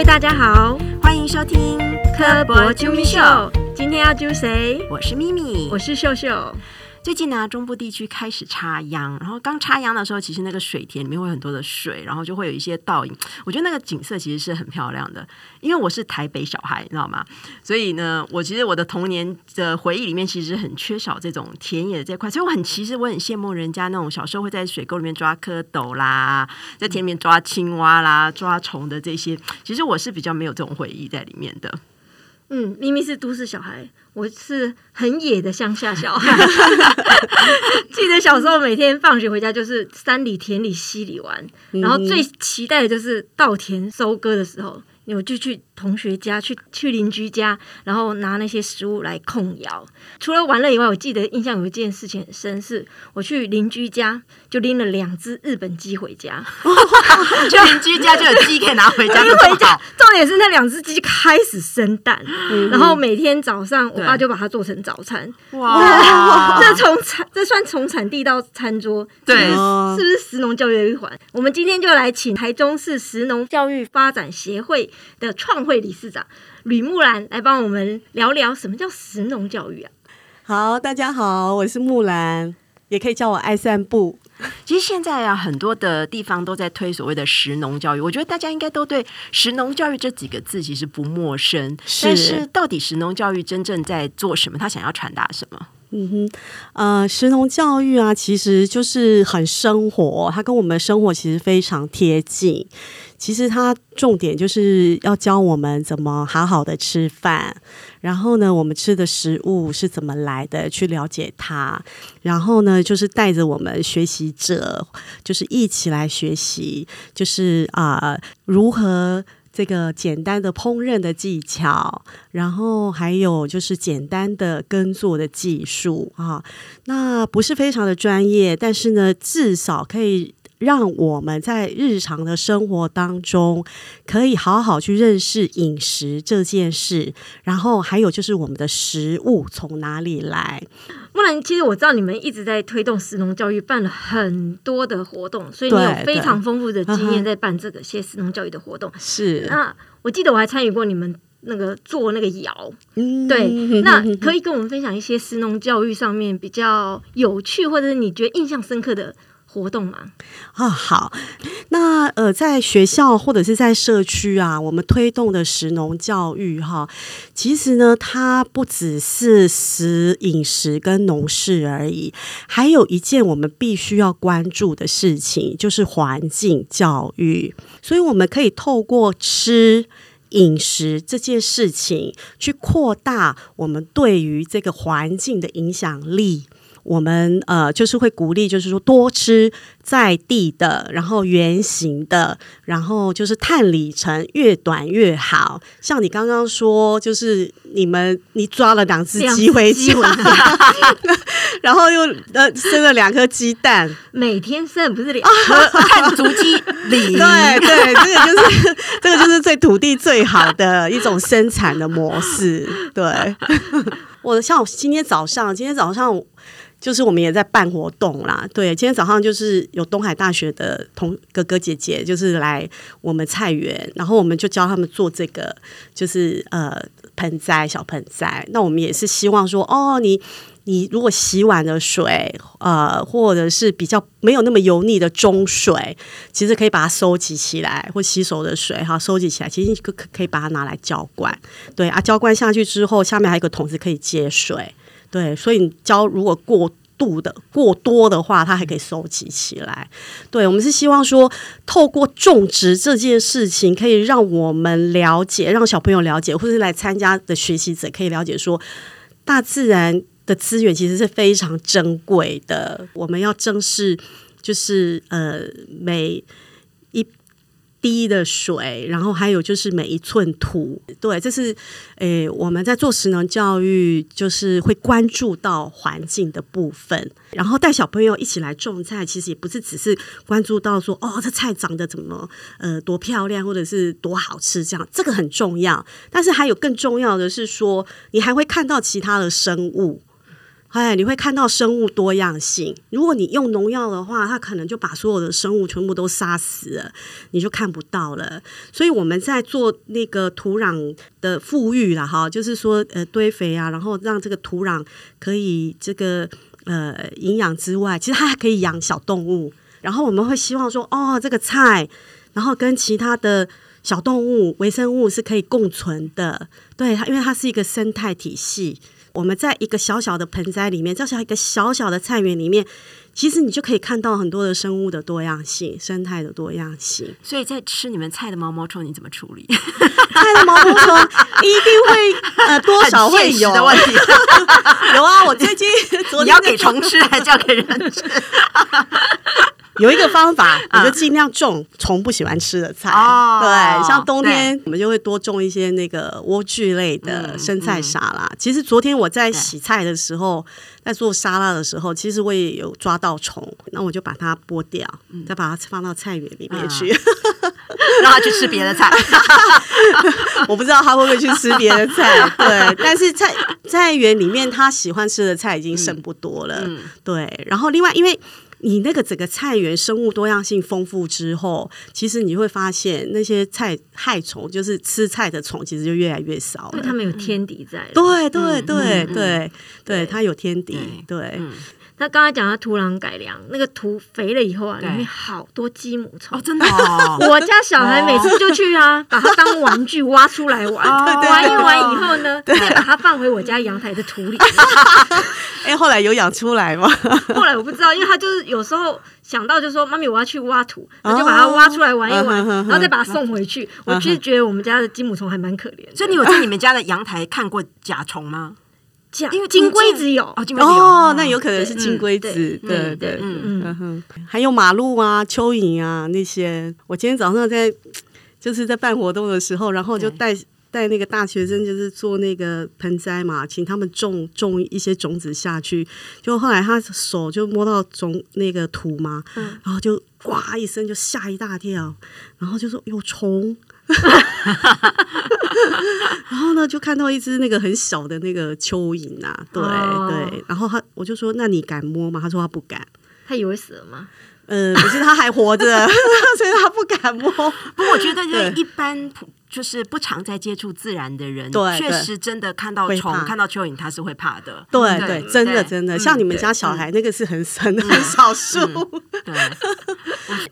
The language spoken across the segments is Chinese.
位大家好，欢迎收听科博啾咪秀。今天要揪谁？我是咪咪，我是秀秀。最近呢，中部地区开始插秧，然后刚插秧的时候，其实那个水田里面会很多的水，然后就会有一些倒影。我觉得那个景色其实是很漂亮的。因为我是台北小孩，你知道吗？所以呢，我其实我的童年的回忆里面，其实很缺少这种田野的这块。所以我很其实我很羡慕人家那种小时候会在水沟里面抓蝌蚪啦，在田里面抓青蛙啦、抓虫的这些。其实我是比较没有这种回忆在里面的。嗯，明明是都市小孩，我是很野的乡下小孩。记得小时候每天放学回家就是山里、田里、溪里玩，然后最期待的就是稻田收割的时候。我就去同学家，去去邻居家，然后拿那些食物来控窑。除了玩乐以外，我记得印象有一件事情很深，是我去邻居家就拎了两只日本鸡回家。去邻居家就有鸡可以拿回家，拎回家。重点是那两只鸡开始生蛋，然后每天早上我爸就把它做成早餐。哇，这从产这算从产地到餐桌，对，是不是食农教育的一环？我们今天就来请台中市食农教育发展协会。的创会理事长吕木兰来帮我们聊聊什么叫食农教育啊？好，大家好，我是木兰，也可以叫我爱散步。其实现在啊，很多的地方都在推所谓的食农教育，我觉得大家应该都对食农教育这几个字其实不陌生。但是，到底食农教育真正在做什么？他想要传达什么？嗯哼，呃，食农教育啊，其实就是很生活，它跟我们的生活其实非常贴近。其实它重点就是要教我们怎么好好的吃饭，然后呢，我们吃的食物是怎么来的，去了解它，然后呢，就是带着我们学习者，就是一起来学习，就是啊，如何这个简单的烹饪的技巧，然后还有就是简单的耕作的技术啊，那不是非常的专业，但是呢，至少可以。让我们在日常的生活当中，可以好好去认识饮食这件事，然后还有就是我们的食物从哪里来。木兰，其实我知道你们一直在推动食农教育，办了很多的活动，所以你有非常丰富的经验在办这个些食农教育的活动。是，那我记得我还参与过你们那个做那个窑，对，那可以跟我们分享一些食农教育上面比较有趣，或者是你觉得印象深刻的。活动嘛，啊好，那呃，在学校或者是在社区啊，我们推动的食农教育哈，其实呢，它不只是食饮食跟农事而已，还有一件我们必须要关注的事情，就是环境教育。所以我们可以透过吃饮食这件事情，去扩大我们对于这个环境的影响力。我们呃，就是会鼓励，就是说多吃在地的，然后圆形的，然后就是碳里程越短越好。像你刚刚说，就是你们你抓了两只鸡回家，然后又呃生了两颗鸡蛋，每天生不是两颗碳足鸡里，对对，这个就是这个就是对土地最好的一种生产的模式。对，我像今天早上，今天早上。就是我们也在办活动啦，对，今天早上就是有东海大学的同哥哥姐姐，就是来我们菜园，然后我们就教他们做这个，就是呃盆栽小盆栽。那我们也是希望说，哦，你你如果洗碗的水，呃，或者是比较没有那么油腻的中水，其实可以把它收集起来，或洗手的水哈，收集起来，其实可可可以把它拿来浇灌。对啊，浇灌下去之后，下面还有一个桶子可以接水。对，所以你浇如果过度的过多的话，它还可以收集起来。对，我们是希望说，透过种植这件事情，可以让我们了解，让小朋友了解，或者是来参加的学习者可以了解，说大自然的资源其实是非常珍贵的，我们要正视，就是呃每。滴的水，然后还有就是每一寸土，对，这是诶我们在做食农教育，就是会关注到环境的部分，然后带小朋友一起来种菜，其实也不是只是关注到说哦这菜长得怎么呃多漂亮或者是多好吃这样，这个很重要，但是还有更重要的是说，你还会看到其他的生物。哎，你会看到生物多样性。如果你用农药的话，它可能就把所有的生物全部都杀死了，你就看不到了。所以我们在做那个土壤的富裕了哈，就是说呃堆肥啊，然后让这个土壤可以这个呃营养之外，其实它还可以养小动物。然后我们会希望说，哦，这个菜，然后跟其他的小动物、微生物是可以共存的。对它，因为它是一个生态体系。我们在一个小小的盆栽里面，就像一个小小的菜园里面，其实你就可以看到很多的生物的多样性、生态的多样性。所以在吃你们菜的毛毛虫，你怎么处理？菜的毛毛虫一定会呃多少会有的问题。有啊，我最近你要给虫吃还是要给人吃？有一个方法，我就尽量种虫不喜欢吃的菜。对，像冬天我们就会多种一些那个莴苣类的生菜沙拉。其实昨天我在洗菜的时候，在做沙拉的时候，其实我也有抓到虫，那我就把它剥掉，再把它放到菜园里面去，让它去吃别的菜。我不知道它会不会去吃别的菜，对。但是菜菜园里面它喜欢吃的菜已经剩不多了，对。然后另外因为。你那个整个菜园生物多样性丰富之后，其实你会发现那些菜害虫，就是吃菜的虫，其实就越来越少。因为它们有天敌在。对对对对对，它有天敌。对。那刚才讲到土壤改良，那个土肥了以后啊，里面好多鸡母虫哦，真的。我家小孩每次就去啊，把它当玩具挖出来玩，玩一玩以后呢，再把它放回我家阳台的土里。哎，后来有养出来吗？后来我不知道，因为他就是有时候想到就说：“妈咪，我要去挖土。”我就把它挖出来玩一玩，然后再把它送回去。我其实觉得我们家的金母虫还蛮可怜。所以你有在你们家的阳台看过甲虫吗？因为金龟子有哦，金龟子有哦，那有可能是金龟子，对对，嗯嗯，还有马路啊、蚯蚓啊那些。我今天早上在就是在办活动的时候，然后就带带那个大学生，就是做那个盆栽嘛，请他们种种一些种子下去。就后来他手就摸到种那个土嘛，然后就呱一声就吓一大跳，然后就说有虫。然后呢，就看到一只那个很小的那个蚯蚓啊，对对。然后他，我就说：“那你敢摸吗？”他说：“他不敢。”他以为死了吗？嗯，可是他还活着，所以他不敢摸。不过我觉得，就一般。就是不常在接触自然的人，确实真的看到虫、看到蚯蚓，他是会怕的。对对，真的真的，像你们家小孩那个是很很很少数。对，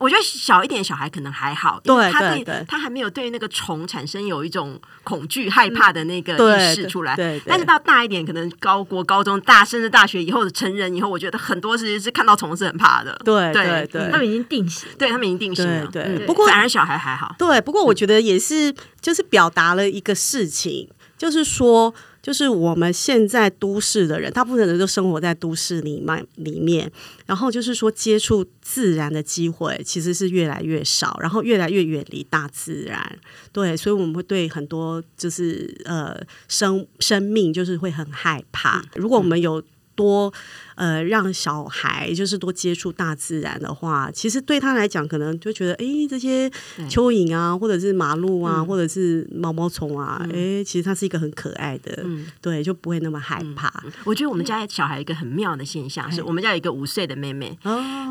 我觉得小一点小孩可能还好，对他对他还没有对那个虫产生有一种恐惧、害怕的那个意识出来。对，但是到大一点，可能高国高中、大甚至大学以后的成人以后，我觉得很多事是看到虫是很怕的。对对对，他们已经定型，对他们已经定型了。对，不过反而小孩还好。对，不过我觉得也是。就是表达了一个事情，就是说，就是我们现在都市的人，大部分人都生活在都市里面里面，然后就是说，接触自然的机会其实是越来越少，然后越来越远离大自然。对，所以我们会对很多就是呃生生命就是会很害怕。如果我们有多。呃，让小孩就是多接触大自然的话，其实对他来讲，可能就觉得，哎，这些蚯蚓啊，或者是马路啊，或者是毛毛虫啊，哎，其实它是一个很可爱的，对，就不会那么害怕。我觉得我们家小孩一个很妙的现象是，我们家有一个五岁的妹妹，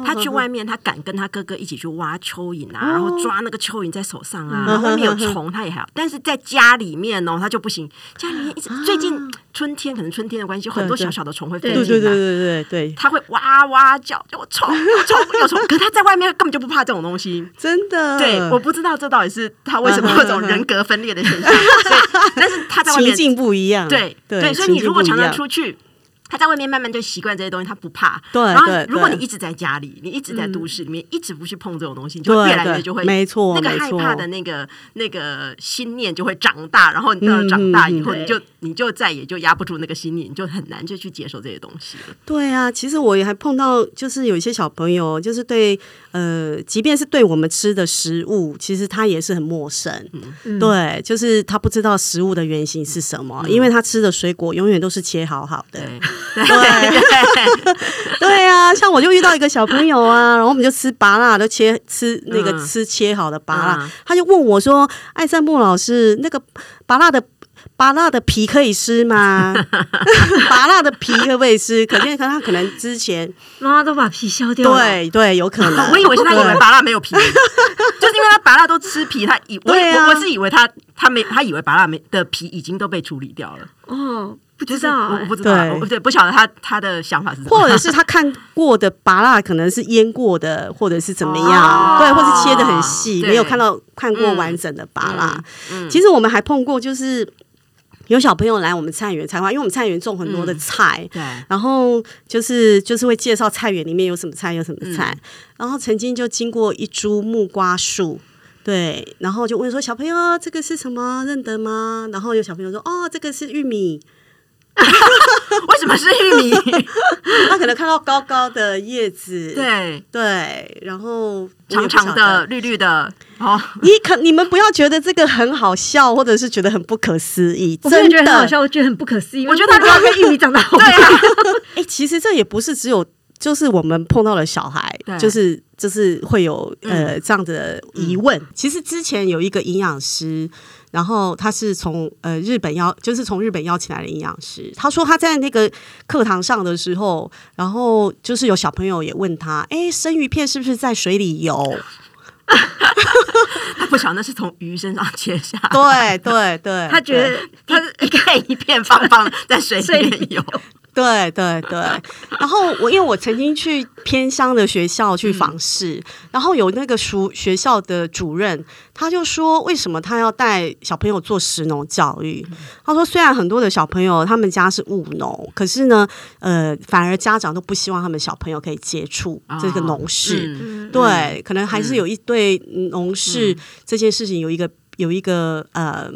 她去外面，她敢跟她哥哥一起去挖蚯蚓啊，然后抓那个蚯蚓在手上啊，然后外面有虫，她也还好，但是在家里面哦，她就不行。家里面一直最近春天，可能春天的关系，很多小小的虫会飞进来，对对对对对。对，他会哇哇叫，就冲冲又冲，可是他在外面根本就不怕这种东西，真的。对，我不知道这到底是他为什么有种人格分裂的现象，但是他在外面 情境不一样，对对，所以你如果常常出去。他在外面慢慢就习惯这些东西，他不怕。对，然后如果你一直在家里，你一直在都市里面，一直不去碰这种东西，就越来越就会没错，那个害怕的那个那个心念就会长大，然后你到了长大以后，你就你就再也就压不住那个心念，你就很难就去接受这些东西了。对啊，其实我也还碰到，就是有一些小朋友，就是对呃，即便是对我们吃的食物，其实他也是很陌生。嗯对，就是他不知道食物的原型是什么，因为他吃的水果永远都是切好好的。对。对。啊，像我就遇到一个小朋友啊，然后我们就吃拔辣，都切吃那个吃切好的拔辣，他就问我说：“艾善木老师，那个拔辣的芭辣的皮可以吃吗？芭辣的皮可不可以吃？可见他可能之前妈妈都把皮削掉了。对对有可能，我以为是他以为拔蜡没有皮，就是因为他拔蜡都吃皮，他以我啊。我我是以为他他没他以为拔蜡没的皮已经都被处理掉了，哦，不就是知道欸我我不知道，对。我不对不晓得他他的想法是什么，或者是他看过的拔蜡可能是腌过的，或者是怎么样，哦。对，或是切的很细，对。没有看到看过完整的拔蜡。嗯其实我们还碰过，就是有小朋友来我们菜园参观，因为我们菜园种很多的菜。对。然后就是就是会介绍菜园里面有什么菜有什么菜，然后曾经就经过一株木瓜树，对，然后就问说小朋友这个是什么？认得吗？然后有小朋友说哦这个是玉米，为什么是玉米？他可能看到高高的叶子，对，对，然后长长的。绿绿的，哦，你可你们不要觉得这个很好笑，或者是觉得很不可思议，我真的觉得很好笑，我觉得很不可思议。我觉得他知道跟玉米长得好对啊，哎、其实这也不是只有，就是我们碰到了小孩，就是就是会有呃这样的疑问。其实之前有一个营养师，然后他是从呃日本邀，就是从日本邀请来的营养师。他说他在那个课堂上的时候，然后就是有小朋友也问他，哎、生鱼片是不是在水里游？他不晓得那是从鱼身上切下，对对对，他觉得他一一片一片方方在水里面游，对对对，然后我因为我曾经去偏乡的学校去访视，然后有那个熟学校的主任，他就说为什么他要带小朋友做食农教育？他说虽然很多的小朋友他们家是务农，可是呢，呃，反而家长都不希望他们小朋友可以接触这个农事。嗯对，可能还是有一对农事这件事情有一个有一个呃，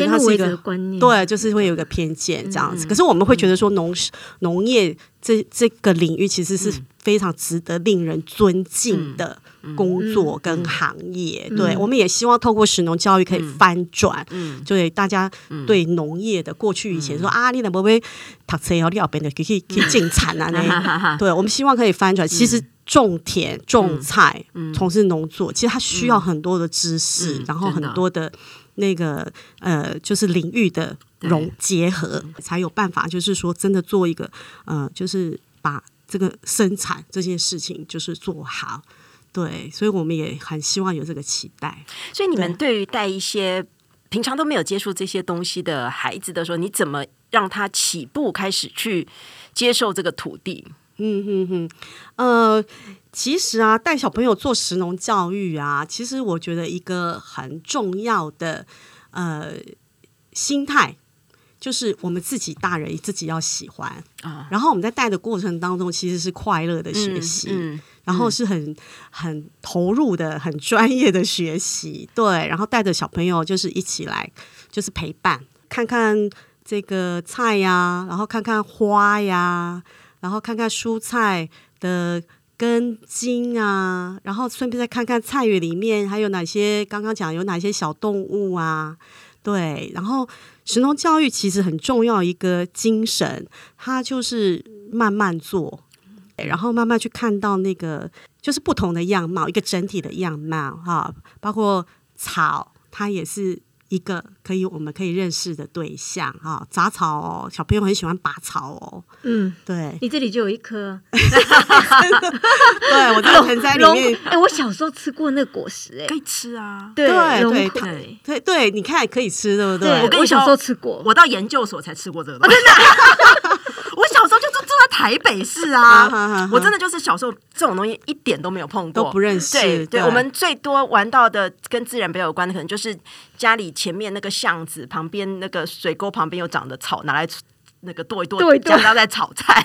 觉得先入为主它是一个观念，对，就是会有一个偏见这样子。可是我们会觉得说农农业这这个领域其实是非常值得令人尊敬的工作跟行业。对，我们也希望透过食农教育可以翻转，对大家对农业的过去以前说啊，你能不会读册要了边的可以可以进产啊那，对我们希望可以翻转。其实。种田、种菜、从事农作，其实它需要很多的知识，然后很多的那个呃，就是领域的融结合，才有办法，就是说真的做一个呃，就是把这个生产这件事情就是做好。对，所以我们也很希望有这个期待。所以你们对于带一些平常都没有接触这些东西的孩子的时候，你怎么让他起步开始去接受这个土地？嗯哼哼，呃，其实啊，带小朋友做食农教育啊，其实我觉得一个很重要的呃心态，就是我们自己大人自己要喜欢。啊。然后我们在带的过程当中，其实是快乐的学习。嗯。然后是很很投入的、很专业的学习，对，然后带着小朋友就是一起来，就是陪伴，看看这个菜呀，然后看看花呀，然后看看蔬菜的根茎啊，然后顺便再看看菜园里面还有哪些，刚刚讲有哪些小动物啊，对，然后神农教育其实很重要一个精神，它就是慢慢做。然后慢慢去看到那个就是不同的样貌，一个整体的样貌哈，包括草，它也是一个可以我们可以认识的对象哈。杂草哦，小朋友很喜欢拔草哦，嗯，对。你这里就有一颗。对，我这个盆栽里面，哎，我小时候吃过那个果实，哎。可，以吃啊。对对对对，对。对，你看可以吃，对不对，我跟你我小时候吃过，我到研究所才吃过这个东西。我小时候就住住在台北市啊。我真的就是小时候这种东西一点都没有碰过，都不认识对对，对。我们最多玩到的跟自然比较有关的，可能就是家里前面那个巷子旁边那个水沟旁边有长的草，拿来那个剁一剁，剁一剁。加到在炒菜。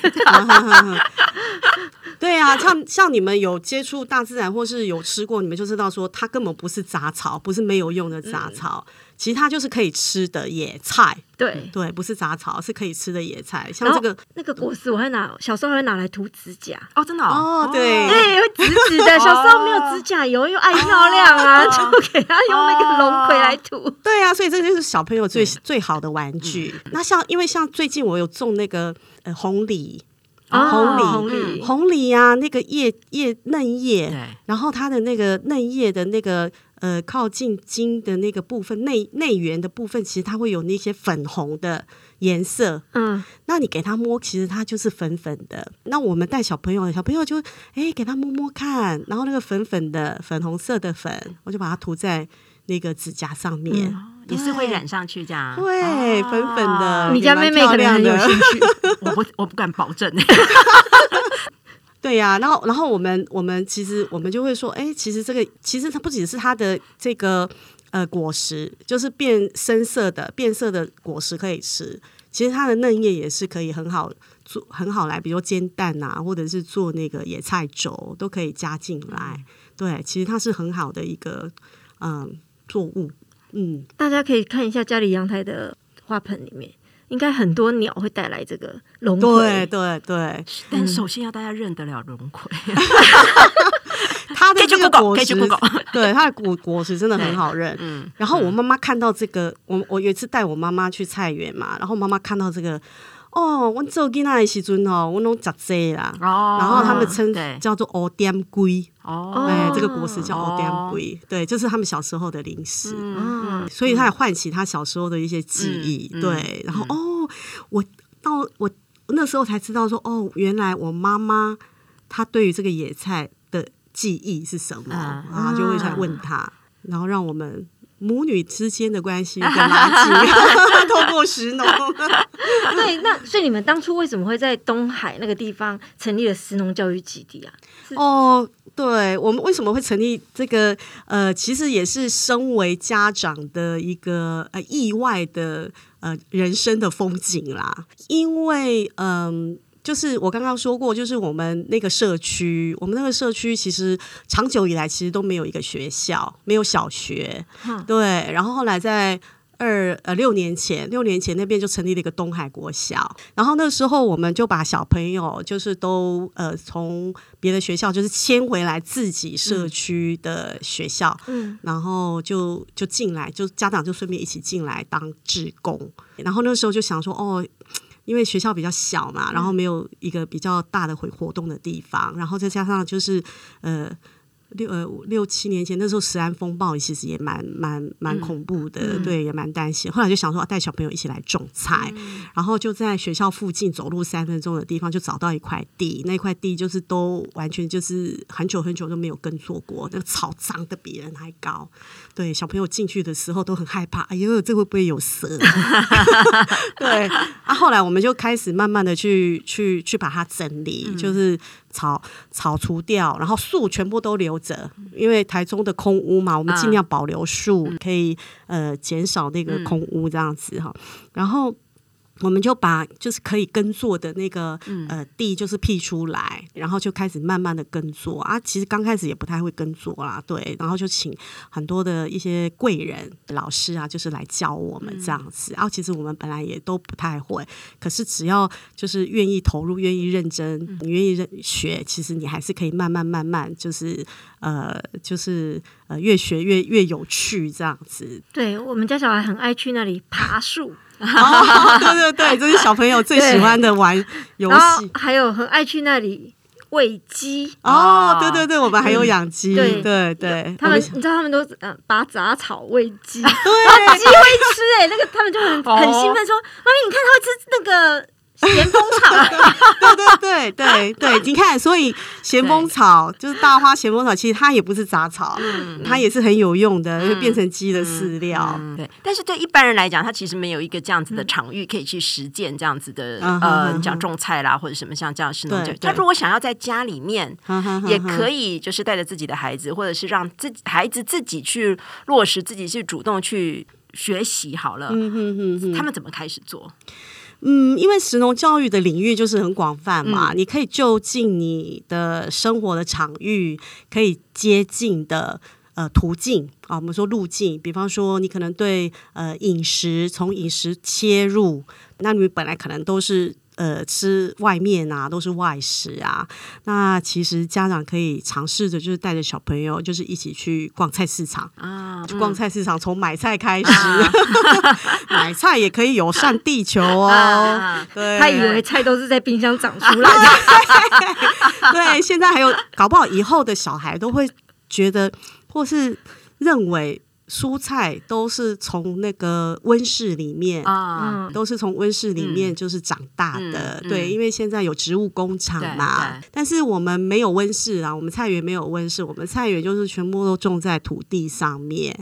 对啊，像 像你们有接触大自然，或是有吃过，你们就知道说它根本不是杂草，不是没有用的杂草，其实它就是可以吃的野菜。对。对，不是杂草，是可以吃的野菜。像这个那个果实，我会拿小时候还会拿来涂指甲，哦，真的哦对对，会直直的。小时候没有指甲油，又爱漂亮啊，就给他用那个龙葵来涂。对啊，所以这就是小朋友最最好的玩具。那像因为像最近我有种那个呃红梨。哦红梨，红梨红梨啊，那个叶叶嫩叶对，然后它的那个嫩叶的那个呃靠近筋的那个部分内内缘的部分，其实它会有那些粉红的颜色。嗯，那你给他摸，其实它就是粉粉的。那我们带小朋友，小朋友就哎给他摸摸看，然后那个粉粉的粉红色的粉，我就把它涂在那个指甲上面。也是会染上去这样，对，粉粉的。你家妹妹可能很有兴趣，我不我不敢保证。对呀，然后然后我们我们其实我们就会说，哎，其实这个其实它不仅是它的这个呃果实，就是变深色的变色的果实可以吃，其实它的嫩叶也是可以很好做很好来，比如煎蛋啊，或者是做那个野菜粥都可以加进来。对，其实它是很好的一个嗯作物。嗯，大家可以看一下家里阳台的花盆里面，应该很多鸟会带来这个龙葵。对对对，但首先要大家认得了龙葵。它的这个果实，对它的果果实真的很好认。嗯，然后我妈妈看到这个，我我有一次带我妈妈去菜园嘛，然后妈妈看到这个。哦，我做囡仔的时阵哦，我拢食这啦，然后他们称叫做欧点龟，哦，哎，这个果实叫欧点龟，对，就是他们小时候的零食，所以他也唤起他小时候的一些记忆，对，然后哦，我到我那时候才知道说，哦，原来我妈妈她对于这个野菜的记忆是什么，然后就会来问他，然后让我们。母女之间的关系更拉近，透 过石农。对，那所以你们当初为什么会在东海那个地方成立了石农教育基地啊？哦，对，我们为什么会成立这个？呃，其实也是身为家长的一个呃意外的呃人生的风景啦，因为嗯。就是我刚刚说过，就是我们那个社区，我们那个社区其实长久以来其实都没有一个学校，没有小学，对。然后后来在二呃六年前，六年前那边就成立了一个东海国小，然后那时候我们就把小朋友就是都呃从别的学校就是迁回来自己社区的学校，嗯，然后就就进来，就家长就顺便一起进来当志工，然后那时候就想说哦。因为学校比较小嘛，然后没有一个比较大的活活动的地方，然后再加上就是呃。六呃六七年前那时候，食安风暴其实也蛮蛮蛮恐怖的，对，也蛮担心。后来就想说带小朋友一起来种菜，然后就在学校附近走路三分钟的地方就找到一块地，那块地就是都完全就是很久很久都没有耕作过，那个草长得比人还高。对，小朋友进去的时候都很害怕，哎呦，这会不会有蛇？对，啊，后来我们就开始慢慢的去去去把它整理，就是。草草除掉，然后树全部都留着，因为台中的空屋嘛，我们尽量保留树，可以呃减少那个空屋这样子哈，然后。我们就把就是可以耕作的那个呃地就是辟出来，然后就开始慢慢的耕作啊。其实刚开始也不太会耕作啦，对，然后就请很多的一些贵人老师啊，就是来教我们这样子。然后其实我们本来也都不太会，可是只要就是愿意投入、愿意认真、你愿意认学，其实你还是可以慢慢慢慢就是呃就是呃越学越越有趣这样子。对我们家小孩很爱去那里爬树。哦，对对对，这是小朋友最喜欢的玩游戏。还有很爱去那里喂鸡。哦，对对对，我们还有养鸡。对对对，他们你知道他们都嗯拔杂草喂鸡，对，鸡会吃哎，那个他们就很很兴奋说：“妈咪，你看它会吃那个。”咸丰草，对对对对对，你看，所以咸丰草就是大花咸丰草，其实它也不是杂草，它也是很有用的，就变成鸡的饲料。对，但是对一般人来讲，他其实没有一个这样子的场域可以去实践这样子的呃，讲种菜啦或者什么像这样是农就他如果想要在家里面，也可以就是带着自己的孩子，或者是让自己孩子自己去落实，自己去主动去学习好了。他们怎么开始做？嗯，因为石农教育的领域就是很广泛嘛，你可以就近你的生活的场域，可以接近的呃途径啊，我们说路径，比方说你可能对呃饮食从饮食切入，那你本来可能都是。呃，吃外面啊，都是外食啊。那其实家长可以尝试着，就是带着小朋友，就是一起去逛菜市场啊。去逛菜市场，从买菜开始，买菜也可以友善地球哦。对，他以为菜都是在冰箱长出来的。对，现在还有，搞不好以后的小孩都会觉得，或是。认为蔬菜都是从那个温室里面。啊，嗯，都是从温室里面就是长大的，嗯嗯。对，因为现在有植物工厂嘛。但是我们没有温室啊，我们菜园没有温室，我们菜园就是全部都种在土地上面，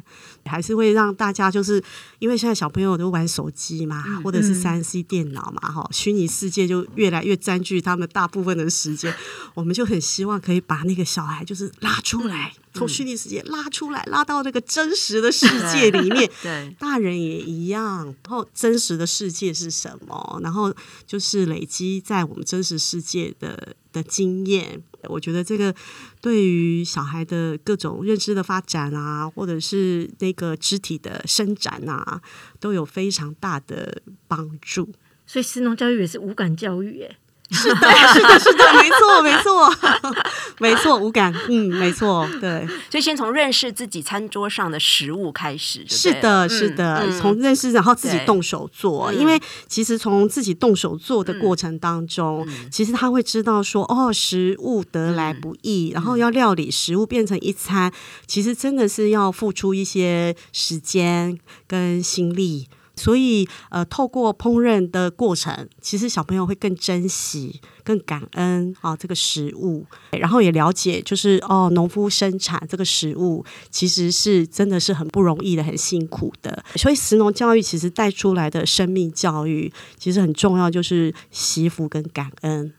还是会让大家就是因为现在小朋友都玩手机嘛，或者是三 C 电脑嘛，哈，虚拟世界就越来越占据他们大部分的时间，我们就很希望可以把那个小孩就是拉出来，从虚拟世界拉出来，拉到那个真实的世界里面，对，大人也一样，然后真实的世界是什么？然后就是累积在我们真实世界的的经验。我觉得这个对于小孩的各种认知的发展啊，或者是那个肢体的伸展啊，都有非常大的帮助。所以食农教育也是无感教育，哎，是的，是的，是的，没错，没错，没错，无感，嗯，没错，对。所以先从认识自己餐桌上的食物开始是的，嗯是的，嗯。从认识然后自己动手做，嗯因为其实从自己动手做的过程当中，嗯。其实他会知道说，哦，食物得来不易，然后要料理食物变成一餐，其实真的是要付出一些时间跟心力。所以，呃，透过烹饪的过程，其实小朋友会更珍惜、更感恩啊这个食物，然后也了解，就是哦，农夫生产这个食物其实是真的是很不容易的、很辛苦的。所以，食农教育其实带出来的生命教育，其实很重要，就是惜福跟感恩。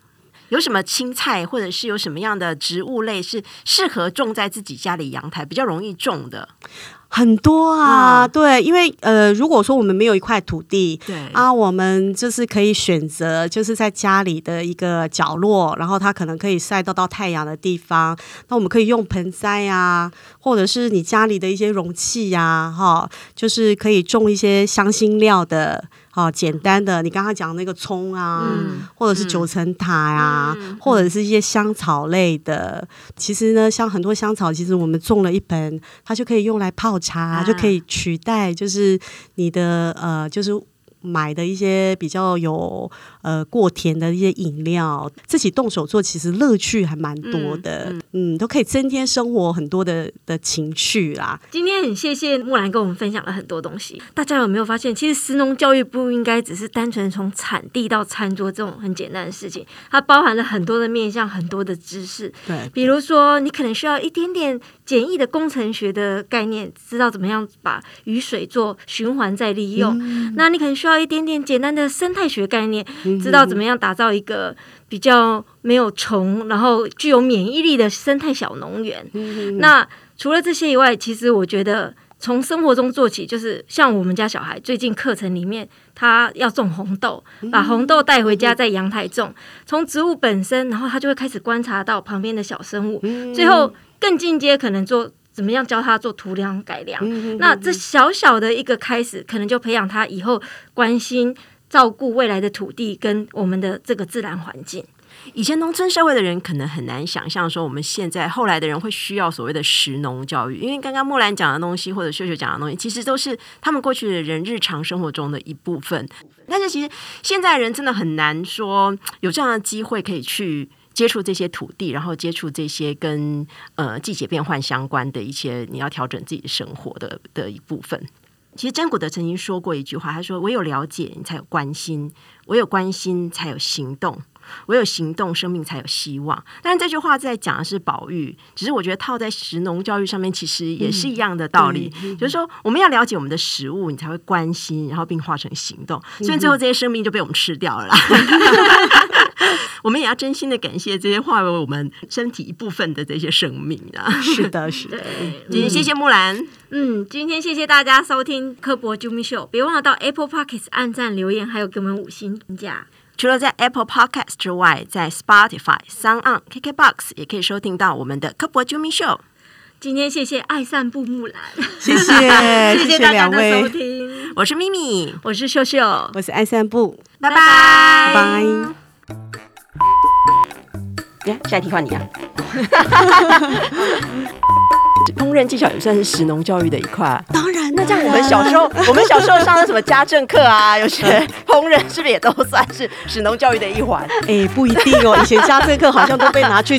有什么青菜或者是有什么样的植物类是适合种在自己家里阳台比较容易种的？很多啊，嗯对，因为呃，如果说我们没有一块土地，对啊，我们就是可以选择，就是在家里的一个角落，然后它可能可以晒到到太阳的地方。那我们可以用盆栽啊，或者是你家里的一些容器呀、哈，就是可以种一些香辛料的，哈，简单的，你刚刚讲那个葱啊，嗯或者是九层塔呀、或者是一些香草类的。其实呢，像很多香草，其实我们种了一盆，它就可以用来泡茶，啊就可以取代就是你的呃，就是。买的一些比较有呃过甜的一些饮料，自己动手做，其实乐趣还蛮多的，嗯都可以增添生活很多的的情趣啦。今天很谢谢木兰跟我们分享了很多东西。大家有没有发现，其实食农教育不应该只是单纯从产地到餐桌这种很简单的事情，它包含了很多的面向，很多的知识。对，比如说，你可能需要一点点简易的工程学的概念，知道怎么样把雨水做循环再利用。那你可能需要一点点简单的生态学概念，知道怎么样打造一个比较没有虫，然后具有免疫力的生态小农园。那除了这些以外，其实我觉得从生活中做起，就是像我们家小孩最近课程里面，他要种红豆，把红豆带回家在阳台种，从植物本身，然后他就会开始观察到旁边的小生物，最后更进阶，可能做。怎么样教他做土壤改良？那这小小的一个开始，可能就培养他以后关心、照顾未来的土地跟我们的这个自然环境。以前农村社会的人可能很难想象说，我们现在后来的人会需要所谓的食农教育，因为刚刚木兰讲的东西或者秀秀讲的东西，其实都是他们过去的人日常生活中的一部分。但是其实现在人真的很难说有这样的机会可以去。接触这些土地，然后接触这些跟呃季节变换相关的一些你要调整自己生活的的一部分。其实詹古德曾经说过一句话，他说：“我有了解，你才有关心；我有关心，才有行动。”唯有行动，生命才有希望。但是这句话在讲的是保育，只是我觉得套在食农教育上面，其实也是一样的道理。就是说，我们要了解我们的食物，你才会关心，然后并化成行动。虽然最后这些生命就被我们吃掉了啦，我们也要真心的感谢这些化为我们身体一部分的这些生命啊！是的，是的。对，今天谢谢木兰，嗯，今天谢谢大家收听科博 Jumi Show，别忘了到 Apple Podcast 按赞留言，还有给我们五星评价。除了在 Apple Podcast 之外，在 Spotify、Sound On、KKBox 也可以收听到我们的科博 Jumi Show。今天谢谢爱散步木兰，谢谢，谢谢大家的两位收，听，我是咪咪，我是秀秀，我是爱散步，拜拜拜拜。耶下一题换你啊！烹饪技巧也算是食农教育的一块啊。当然，那这样我们小时候，我们小时候上的什么家政课啊，有学 烹饪，是不是也都算是史农教育的一环？哎，不一定哦，以前家政课好像都被拿去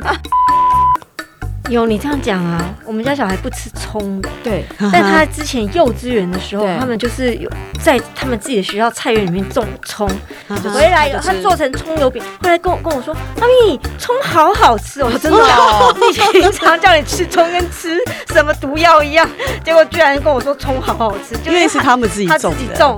有你这样讲啊，我们家小孩不吃葱，对，但他之前幼稚园的时候，他们就是有在他们自己的学校菜园里面种葱，就回来他就吃他做成葱油饼，回来跟我跟我说，妈咪，葱好好吃哦，真的哦。你平常叫你吃葱跟吃什么毒药一样，结果居然跟我说葱好好吃，就因为是他们自己他种的。自己种。